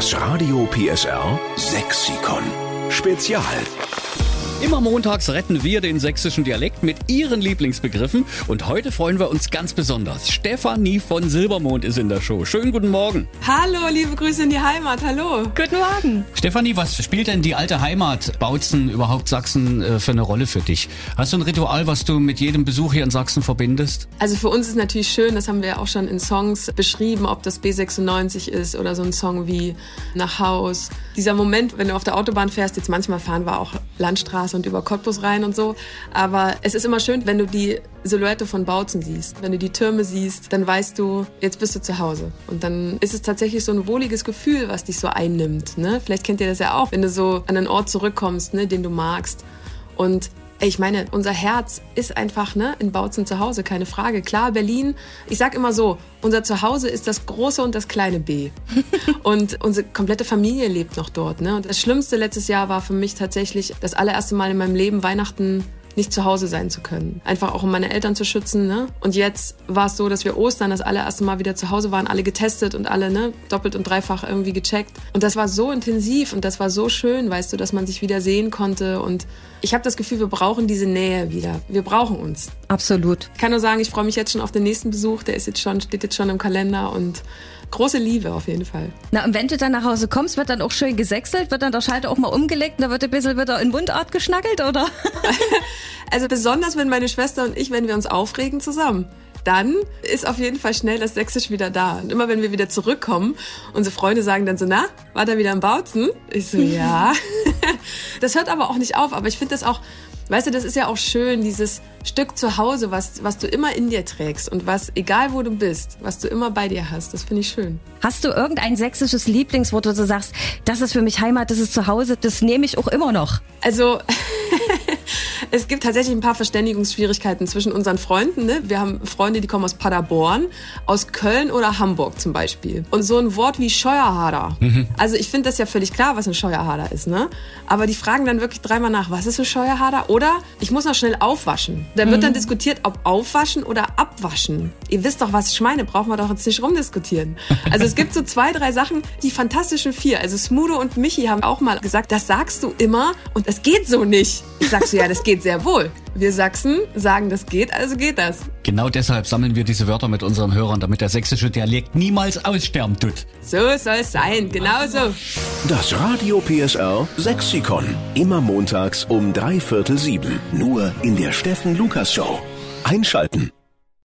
Das Radio PSR Sexikon. Spezial. Immer montags retten wir den sächsischen Dialekt mit Ihren Lieblingsbegriffen und heute freuen wir uns ganz besonders. Stefanie von Silbermond ist in der Show. Schönen guten Morgen. Hallo, liebe Grüße in die Heimat. Hallo. Guten Morgen. Stefanie, was spielt denn die alte Heimat Bautzen, überhaupt Sachsen, äh, für eine Rolle für dich? Hast du ein Ritual, was du mit jedem Besuch hier in Sachsen verbindest? Also für uns ist natürlich schön, das haben wir ja auch schon in Songs beschrieben, ob das B96 ist oder so ein Song wie Nach Haus. Dieser Moment, wenn du auf der Autobahn fährst, jetzt manchmal fahren wir auch Landstraße und über Cottbus rein und so. Aber es ist immer schön, wenn du die Silhouette von Bautzen siehst. Wenn du die Türme siehst, dann weißt du, jetzt bist du zu Hause. Und dann ist es tatsächlich so ein wohliges Gefühl, was dich so einnimmt. Ne? Vielleicht kennt ihr das ja auch, wenn du so an einen Ort zurückkommst, ne, den du magst. Und ich meine, unser Herz ist einfach ne, in Bautzen zu Hause, keine Frage. Klar, Berlin, ich sag immer so, unser Zuhause ist das große und das kleine B. und unsere komplette Familie lebt noch dort. Ne? Und das Schlimmste letztes Jahr war für mich tatsächlich das allererste Mal in meinem Leben Weihnachten nicht zu Hause sein zu können. Einfach auch um meine Eltern zu schützen. Ne? Und jetzt war es so, dass wir Ostern das allererste Mal wieder zu Hause waren, alle getestet und alle ne, doppelt und dreifach irgendwie gecheckt. Und das war so intensiv und das war so schön, weißt du, dass man sich wieder sehen konnte. Und ich habe das Gefühl, wir brauchen diese Nähe wieder. Wir brauchen uns. Absolut. Ich kann nur sagen, ich freue mich jetzt schon auf den nächsten Besuch. Der ist jetzt schon, steht jetzt schon im Kalender und große Liebe auf jeden Fall. Na, und wenn du dann nach Hause kommst, wird dann auch schön gesächselt, wird dann der Schalter auch mal umgelegt und da wird ein bisschen wieder in Mundart geschnackelt, oder? also besonders, wenn meine Schwester und ich, wenn wir uns aufregen zusammen dann ist auf jeden Fall schnell das Sächsisch wieder da. Und immer wenn wir wieder zurückkommen, unsere Freunde sagen dann so, na, war da wieder im Bautzen? Ich so, ja. das hört aber auch nicht auf, aber ich finde das auch Weißt du, das ist ja auch schön, dieses Stück zu Hause, was, was du immer in dir trägst und was, egal wo du bist, was du immer bei dir hast. Das finde ich schön. Hast du irgendein sächsisches Lieblingswort, wo du sagst, das ist für mich Heimat, das ist zu Hause, das nehme ich auch immer noch? Also, es gibt tatsächlich ein paar Verständigungsschwierigkeiten zwischen unseren Freunden. Ne? Wir haben Freunde, die kommen aus Paderborn, aus Köln oder Hamburg zum Beispiel. Und so ein Wort wie Scheuerhader. Mhm. Also ich finde das ja völlig klar, was ein Scheuerhader ist. Ne? Aber die fragen dann wirklich dreimal nach, was ist ein Scheuerhader? Oder ich muss noch schnell aufwaschen. Da wird mhm. dann diskutiert, ob aufwaschen oder abwaschen. Ihr wisst doch, was ich meine, brauchen wir doch jetzt nicht rumdiskutieren. Also es gibt so zwei, drei Sachen, die fantastischen vier. Also Smudo und Michi haben auch mal gesagt, das sagst du immer und das geht so nicht. Sagst du, ja, das geht sehr wohl. Wir Sachsen sagen, das geht, also geht das. Genau deshalb sammeln wir diese Wörter mit unseren Hörern, damit der sächsische Dialekt niemals aussterben tut. So soll es sein, genau so. Das Radio PSR Sexikon. Immer montags um drei Viertel sieben. Nur in der Steffen Lukas Show. Einschalten.